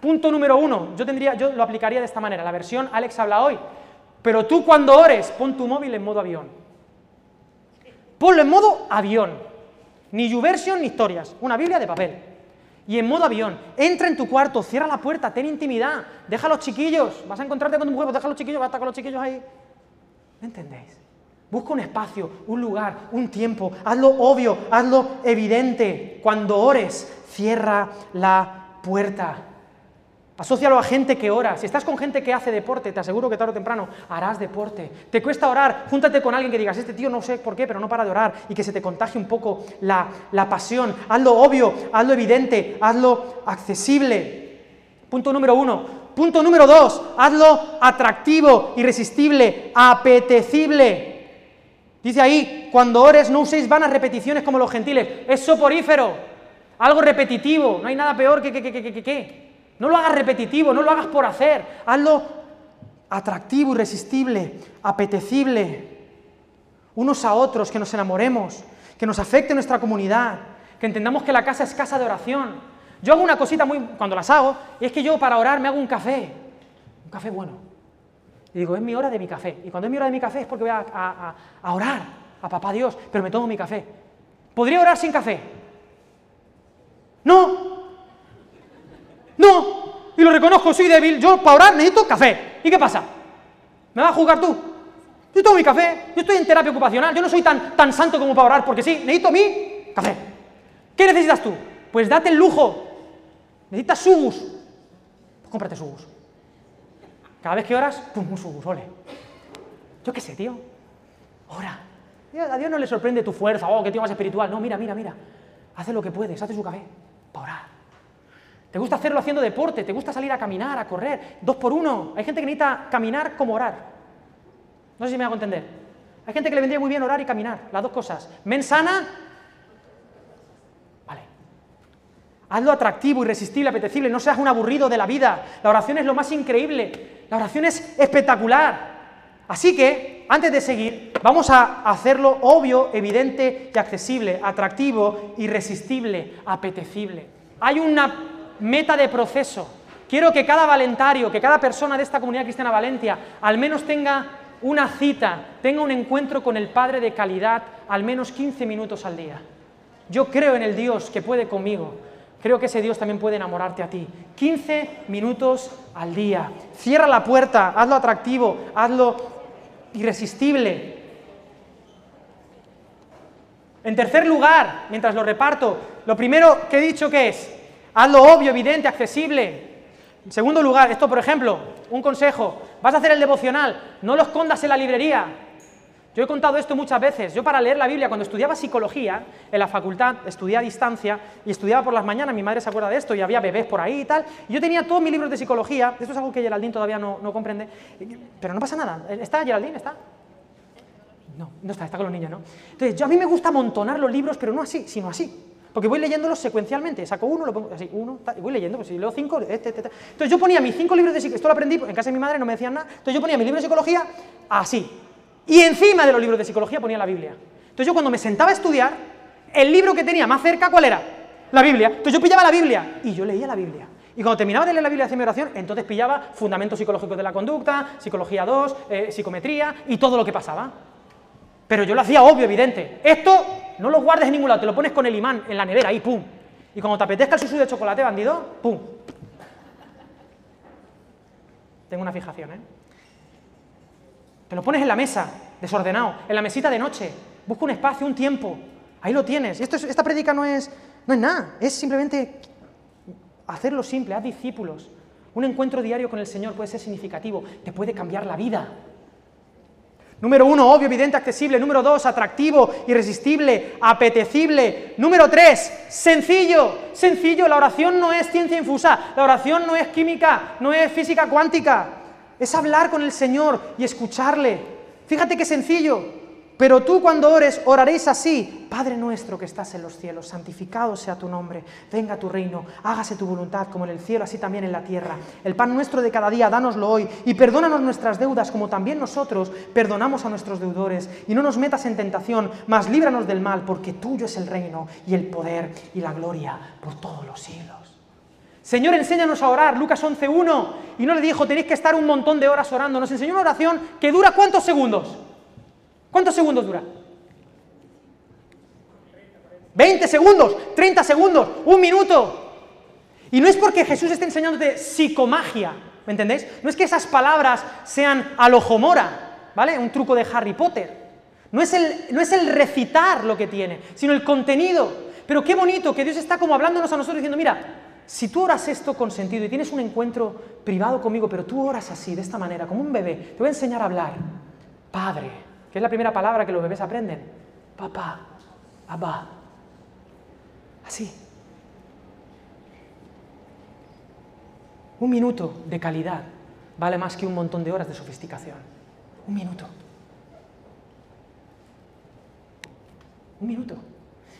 Punto número uno. Yo, tendría, yo lo aplicaría de esta manera. La versión Alex habla hoy. Pero tú cuando ores, pon tu móvil en modo avión. Ponlo en modo avión. Ni YouVersion ni historias. Una Biblia de papel. Y en modo avión. Entra en tu cuarto, cierra la puerta, ten intimidad. Deja a los chiquillos. Vas a encontrarte con tu mujer, pues deja a los chiquillos, vas a estar con los chiquillos ahí. ¿Me entendéis? Busca un espacio, un lugar, un tiempo. Hazlo obvio, hazlo evidente. Cuando ores, cierra la puerta. Asocialo a gente que ora. Si estás con gente que hace deporte, te aseguro que tarde o temprano harás deporte. Te cuesta orar, júntate con alguien que digas, este tío no sé por qué, pero no para de orar y que se te contagie un poco la, la pasión. Hazlo obvio, hazlo evidente, hazlo accesible. Punto número uno. Punto número dos, hazlo atractivo, irresistible, apetecible. Dice ahí, cuando ores no uséis vanas repeticiones como los gentiles, es soporífero, algo repetitivo, no hay nada peor que que, que, que, que, No lo hagas repetitivo, no lo hagas por hacer, hazlo atractivo, irresistible, apetecible, unos a otros, que nos enamoremos, que nos afecte nuestra comunidad, que entendamos que la casa es casa de oración. Yo hago una cosita muy, cuando las hago, y es que yo para orar me hago un café, un café bueno. Y digo, es mi hora de mi café. Y cuando es mi hora de mi café es porque voy a, orar a papá Dios, pero me tomo mi café. ¿Podría orar sin café? No. No. Y lo reconozco, soy débil. Yo para orar necesito café. ¿Y qué pasa? ¿Me vas a jugar tú? Yo tomo mi café, yo estoy en terapia ocupacional, yo no soy tan, tan santo como para orar, porque sí, necesito mi café. ¿Qué necesitas tú? Pues date el lujo. Necesitas subus. Pues cómprate subus. Cada vez que oras, pum, un subus, ole. Yo qué sé, tío. Ora. A Dios no le sorprende tu fuerza, oh, qué tío más espiritual. No, mira, mira, mira. Hace lo que puedes, hace su café para orar. ¿Te gusta hacerlo haciendo deporte? ¿Te gusta salir a caminar, a correr? Dos por uno. Hay gente que necesita caminar como orar. No sé si me hago entender. Hay gente que le vendría muy bien orar y caminar, las dos cosas. Men sana, vale. Hazlo atractivo, irresistible, apetecible, no seas un aburrido de la vida. La oración es lo más increíble. La oración es espectacular. Así que, antes de seguir, vamos a hacerlo obvio, evidente y accesible, atractivo, irresistible, apetecible. Hay una meta de proceso. Quiero que cada valentario, que cada persona de esta comunidad cristiana Valencia, al menos tenga una cita, tenga un encuentro con el Padre de calidad al menos 15 minutos al día. Yo creo en el Dios que puede conmigo, creo que ese Dios también puede enamorarte a ti. 15 minutos al día. Cierra la puerta, hazlo atractivo, hazlo irresistible. En tercer lugar, mientras lo reparto, lo primero que he dicho que es, hazlo obvio, evidente, accesible. En segundo lugar, esto por ejemplo, un consejo, vas a hacer el devocional, no lo escondas en la librería, yo he contado esto muchas veces. Yo para leer la Biblia, cuando estudiaba psicología en la facultad, estudié a distancia y estudiaba por las mañanas, mi madre se acuerda de esto y había bebés por ahí y tal. Yo tenía todos mis libros de psicología, esto es algo que Geraldine todavía no, comprende, pero no pasa nada. ¿Está Geraldine? ¿Está? No, no está, está con los niños, ¿no? Entonces, yo a mí me gusta amontonar los libros, pero no así, sino así. Porque voy leyéndolos secuencialmente, saco uno, lo pongo así, uno, y voy leyendo, pues si leo cinco, este, este, este. Entonces yo ponía mis cinco libros de psicología, esto lo aprendí en casa de mi madre, no me decían nada, entonces yo ponía mis libros de psicología así, y encima de los libros de psicología ponía la Biblia. Entonces yo cuando me sentaba a estudiar, el libro que tenía más cerca, ¿cuál era? La Biblia. Entonces yo pillaba la Biblia y yo leía la Biblia. Y cuando terminaba de leer la Biblia hacía mi oración, entonces pillaba fundamentos psicológicos de la conducta, psicología 2, eh, psicometría y todo lo que pasaba. Pero yo lo hacía obvio, evidente. Esto no lo guardes en ningún lado, te lo pones con el imán en la nevera, ahí, pum. Y cuando te apetezca el susu de chocolate, bandido, pum. Tengo una fijación, ¿eh? Lo pones en la mesa, desordenado, en la mesita de noche. Busca un espacio, un tiempo. Ahí lo tienes. Esta prédica no es, no es nada, es simplemente hacerlo simple, haz discípulos. Un encuentro diario con el Señor puede ser significativo, te puede cambiar la vida. Número uno, obvio, evidente, accesible. Número dos, atractivo, irresistible, apetecible. Número tres, sencillo. Sencillo, la oración no es ciencia infusa, la oración no es química, no es física cuántica es hablar con el Señor y escucharle. Fíjate qué sencillo. Pero tú cuando ores, oraréis así. Padre nuestro que estás en los cielos, santificado sea tu nombre, venga tu reino, hágase tu voluntad como en el cielo, así también en la tierra. El pan nuestro de cada día, dánoslo hoy y perdónanos nuestras deudas como también nosotros perdonamos a nuestros deudores. Y no nos metas en tentación, mas líbranos del mal, porque tuyo es el reino y el poder y la gloria por todos los siglos. Señor, enséñanos a orar, Lucas 11.1, y no le dijo, tenéis que estar un montón de horas orando, nos enseñó una oración que dura ¿cuántos segundos? ¿Cuántos segundos dura? 20 segundos, 30 segundos, un minuto. Y no es porque Jesús esté enseñándote psicomagia, ¿me entendéis? No es que esas palabras sean alojomora, ¿vale? Un truco de Harry Potter. No es, el, no es el recitar lo que tiene, sino el contenido. Pero qué bonito que Dios está como hablándonos a nosotros diciendo, mira, si tú oras esto con sentido y tienes un encuentro privado conmigo, pero tú oras así, de esta manera, como un bebé, te voy a enseñar a hablar. Padre, que es la primera palabra que los bebés aprenden. Papá, abba. Así. Un minuto de calidad vale más que un montón de horas de sofisticación. Un minuto. Un minuto.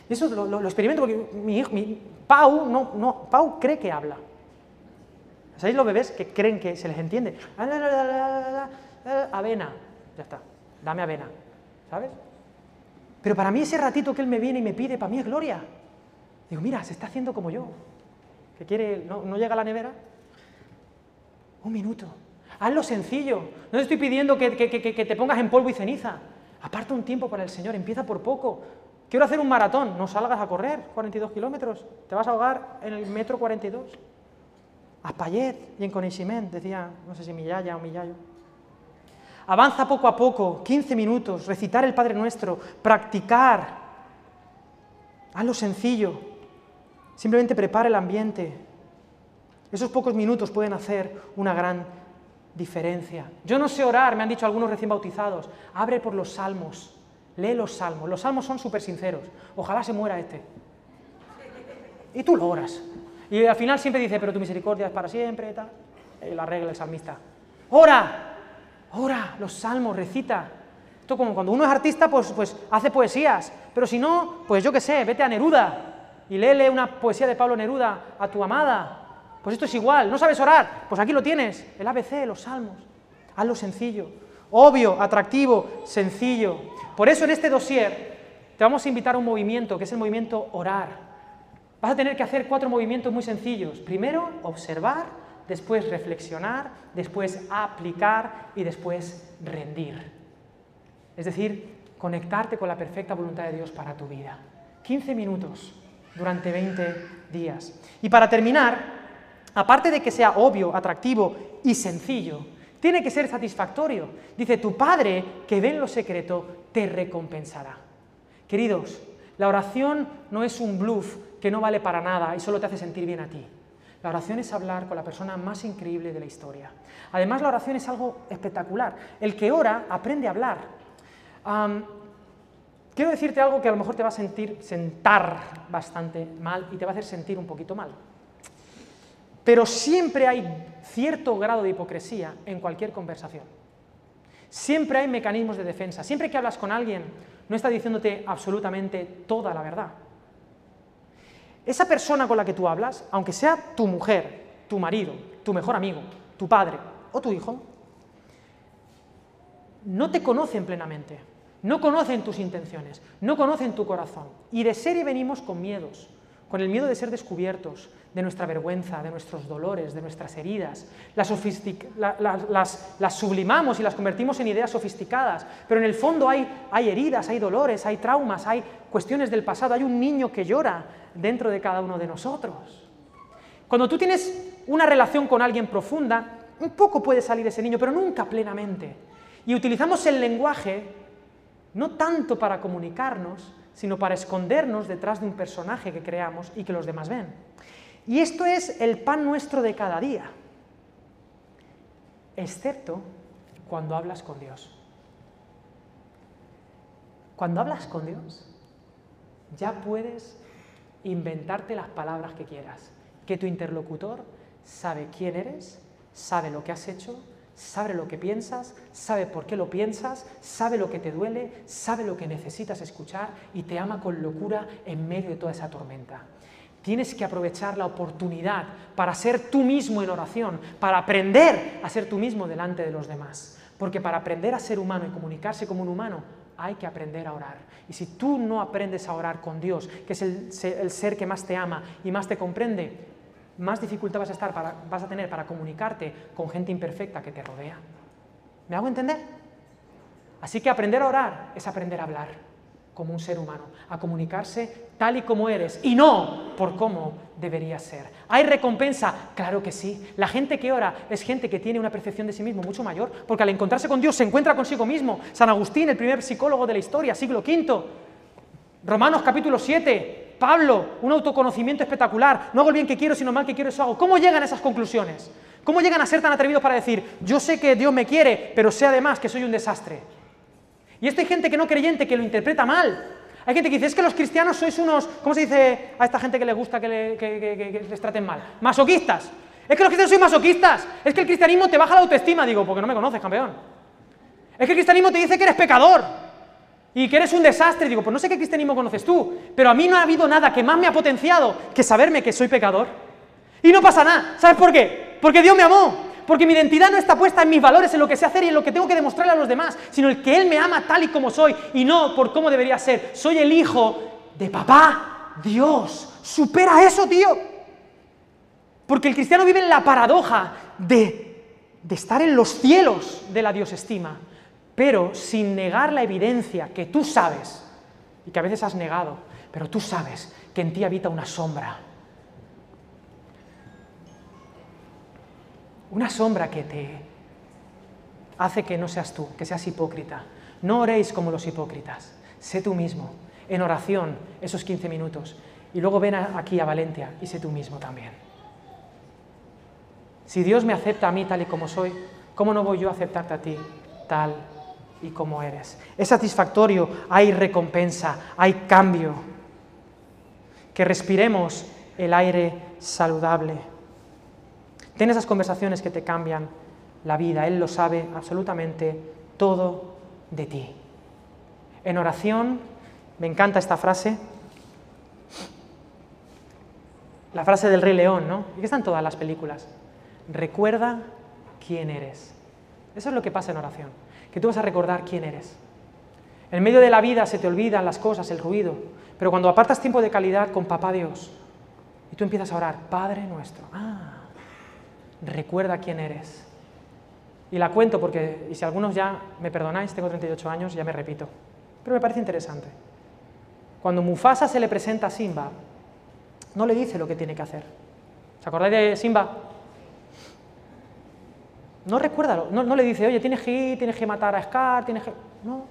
Eso lo, experimento porque mi hijo, mi, Pau, no, no, Pau cree que habla. ¿Sabéis los bebés que creen que se les entiende? Avena, ya está, dame avena, ¿sabes? Pero para mí ese ratito que él me viene y me pide, para mí es gloria. Digo, mira, se está haciendo como yo, que quiere, no, no llega a la nevera. Un minuto. Hazlo sencillo. No te estoy pidiendo que, que, te pongas en polvo y ceniza. Aparta un tiempo para el Señor, empieza por poco. Quiero hacer un maratón, no salgas a correr 42 kilómetros, te vas a ahogar en el metro 42. A Payet y en Coneixement, decía, no sé si Millaya o Millayo. Avanza poco a poco, 15 minutos, recitar el Padre Nuestro, practicar. Hazlo sencillo. Simplemente prepara el ambiente. Esos pocos minutos pueden hacer una gran diferencia. Yo no sé orar, me han dicho algunos recién bautizados. Abre por los salmos. Lee los salmos. Los salmos son súper sinceros. Ojalá se muera este. Y tú lo oras. Y al final siempre dice, pero tu misericordia es para siempre tal. Y la regla el salmista. Ora, ora, los salmos, recita. Esto como cuando uno es artista, pues, pues hace poesías. Pero si no, pues yo qué sé, vete a Neruda y léele una poesía de Pablo Neruda a tu amada. Pues esto es igual. ¿No sabes orar? Pues aquí lo tienes, el ABC, los salmos. Hazlo sencillo. Obvio, atractivo, sencillo. Por eso en este dossier te vamos a invitar a un movimiento, que es el movimiento orar. Vas a tener que hacer cuatro movimientos muy sencillos. Primero, observar, después reflexionar, después aplicar y después rendir. Es decir, conectarte con la perfecta voluntad de Dios para tu vida. 15 minutos. durante 20 días. Y para terminar, aparte de que sea obvio, atractivo y sencillo, tiene que ser satisfactorio. Dice, tu Padre que ve en lo secreto te recompensará. Queridos, la oración no es un bluff que no vale para nada y solo te hace sentir bien a ti. La oración es hablar con la persona más increíble de la historia. Además, la oración es algo espectacular. El que ora aprende a hablar. quiero decirte algo que a lo mejor te va a sentir sentar bastante mal y te va a hacer sentir un poquito mal. Pero siempre hay cierto grado de hipocresía en cualquier conversación. Siempre hay mecanismos de defensa. Siempre que hablas con alguien, no está diciéndote absolutamente toda la verdad. Esa persona con la que tú hablas, aunque sea tu mujer, tu marido, tu mejor amigo, tu padre o tu hijo, no te conocen plenamente, no conocen tus intenciones, no conocen tu corazón. Y de serie venimos con miedos, con el miedo de ser descubiertos, de nuestra vergüenza, de nuestros dolores, de nuestras heridas. Las, sublimamos y las convertimos en ideas sofisticadas, pero en el fondo hay, hay heridas, hay dolores, hay traumas, hay cuestiones del pasado, hay un niño que llora dentro de cada uno de nosotros. Cuando tú tienes una relación con alguien profunda, un poco puede salir ese niño, pero nunca plenamente. Y utilizamos el lenguaje no tanto para comunicarnos, sino para escondernos detrás de un personaje que creamos y que los demás ven. Y esto es el pan nuestro de cada día, excepto cuando hablas con Dios. Cuando hablas con Dios, ya puedes inventarte las palabras que quieras, que tu interlocutor sabe quién eres, sabe lo que has hecho, sabe lo que piensas, sabe por qué lo piensas, sabe lo que te duele, sabe lo que necesitas escuchar y te ama con locura en medio de toda esa tormenta. Tienes que aprovechar la oportunidad para ser tú mismo en oración, para aprender a ser tú mismo delante de los demás. Porque para aprender a ser humano y comunicarse como un humano, hay que aprender a orar. Y si tú no aprendes a orar con Dios, que es el, ser que más te ama y más te comprende, más dificultad vas a, tener para comunicarte con gente imperfecta que te rodea. ¿Me hago entender? Así que aprender a orar es aprender a hablar como un ser humano, a comunicarse tal y como eres y no por cómo debería ser. ¿Hay recompensa? Claro que sí. La gente que ora es gente que tiene una percepción de sí mismo mucho mayor, porque al encontrarse con Dios se encuentra consigo mismo. San Agustín, el primer psicólogo de la historia, siglo V. Romanos capítulo 7. Pablo, un autoconocimiento espectacular. No hago el bien que quiero, sino mal que quiero, eso hago. ¿Cómo llegan a esas conclusiones? ¿Cómo llegan a ser tan atrevidos para decir, yo sé que Dios me quiere, pero sé además que soy un desastre? Y esto hay gente que no creyente que lo interpreta mal. Hay gente que dice, es que los cristianos sois unos, ¿cómo se dice a esta gente que les gusta que, les traten mal? Masoquistas. Es que los cristianos sois masoquistas. Es que el cristianismo te baja la autoestima, digo, porque no me conoces, campeón. Es que el cristianismo te dice que eres pecador y que eres un desastre. Digo, pues no sé qué cristianismo conoces tú, pero a mí no ha habido nada que más me ha potenciado que saberme que soy pecador. Y no pasa nada. ¿Sabes por qué? Porque Dios me amó porque mi identidad no está puesta en mis valores, en lo que sé hacer y en lo que tengo que demostrarle a los demás, sino el que Él me ama tal y como soy y no por cómo debería ser. Soy el hijo de papá, Dios. Supera eso, tío. Porque el cristiano vive en la paradoja de, de estar en los cielos de la Dios estima, pero sin negar la evidencia que tú sabes y que a veces has negado, pero tú sabes que en ti habita una sombra Una sombra que te hace que no seas tú, que seas hipócrita. No oréis como los hipócritas. Sé tú mismo, en oración, esos 15 minutos. Y luego ven aquí a Valencia y sé tú mismo también. Si Dios me acepta a mí tal y como soy, ¿cómo no voy yo a aceptarte a ti tal y como eres? Es satisfactorio, hay recompensa, hay cambio. Que respiremos el aire saludable. Ten esas conversaciones que te cambian la vida. Él lo sabe absolutamente todo de ti. En oración, me encanta esta frase, la frase del Rey León, ¿no? Y que está en todas las películas. Recuerda quién eres. Eso es lo que pasa en oración, que tú vas a recordar quién eres. En medio de la vida se te olvidan las cosas, el ruido, pero cuando apartas tiempo de calidad con Papá Dios y tú empiezas a orar, Padre nuestro, ah, recuerda quién eres. Y la cuento porque, y si algunos ya me perdonáis, tengo 38 años, ya me repito, pero me parece interesante. Cuando Mufasa se le presenta a Simba, no le dice lo que tiene que hacer. ¿Se acordáis de Simba? No recuerda, no, le dice, oye, tienes que ir, tienes que matar a Scar, tienes que... No,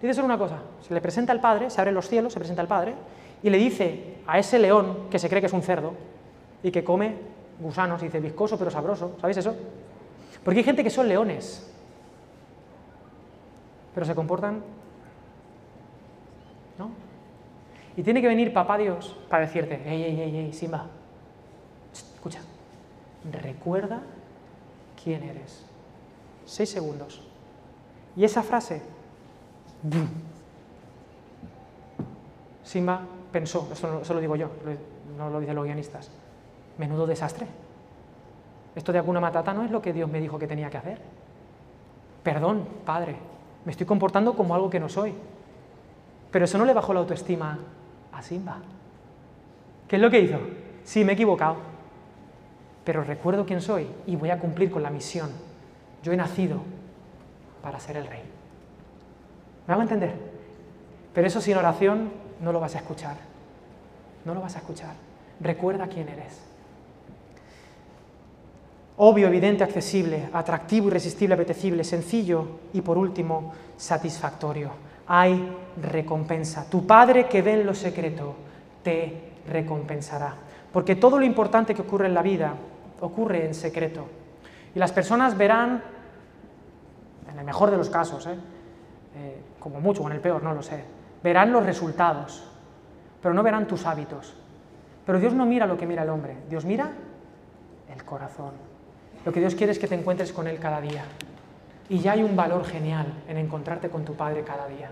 dice solo una cosa, se le presenta al padre, se abren los cielos, se presenta al padre, y le dice a ese león, que se cree que es un cerdo, y que come gusanos, y dice viscoso pero sabroso, ¿sabéis eso? Porque hay gente que son leones, pero se comportan... ¿No? Y tiene que venir papá Dios para decirte, ey, ey, ey, ey, Simba, escucha, recuerda quién eres. Seis segundos. Y esa frase, Simba pensó, eso, lo digo yo, no lo dicen los guionistas, menudo desastre. Esto de alguna matata no es lo que Dios me dijo que tenía que hacer. Perdón, Padre, me estoy comportando como algo que no soy. Pero eso no le bajó la autoestima a Simba. ¿Qué es lo que hizo? Sí, me he equivocado, pero recuerdo quién soy y voy a cumplir con la misión. Yo he nacido para ser el rey. ¿Me hago entender? Pero eso sin oración no lo vas a escuchar. No lo vas a escuchar. Recuerda quién eres. Obvio, evidente, accesible, atractivo, irresistible, apetecible, sencillo y por último, satisfactorio. Hay recompensa. Tu Padre que ve en lo secreto te recompensará. Porque todo lo importante que ocurre en la vida ocurre en secreto. Y las personas verán, en el mejor de los casos, ¿eh? Eh, como mucho o en el peor, no lo sé, verán los resultados, pero no verán tus hábitos. Pero Dios no mira lo que mira el hombre, Dios mira el corazón. Lo que Dios quiere es que te encuentres con Él cada día. Y ya hay un valor genial en encontrarte con tu Padre cada día.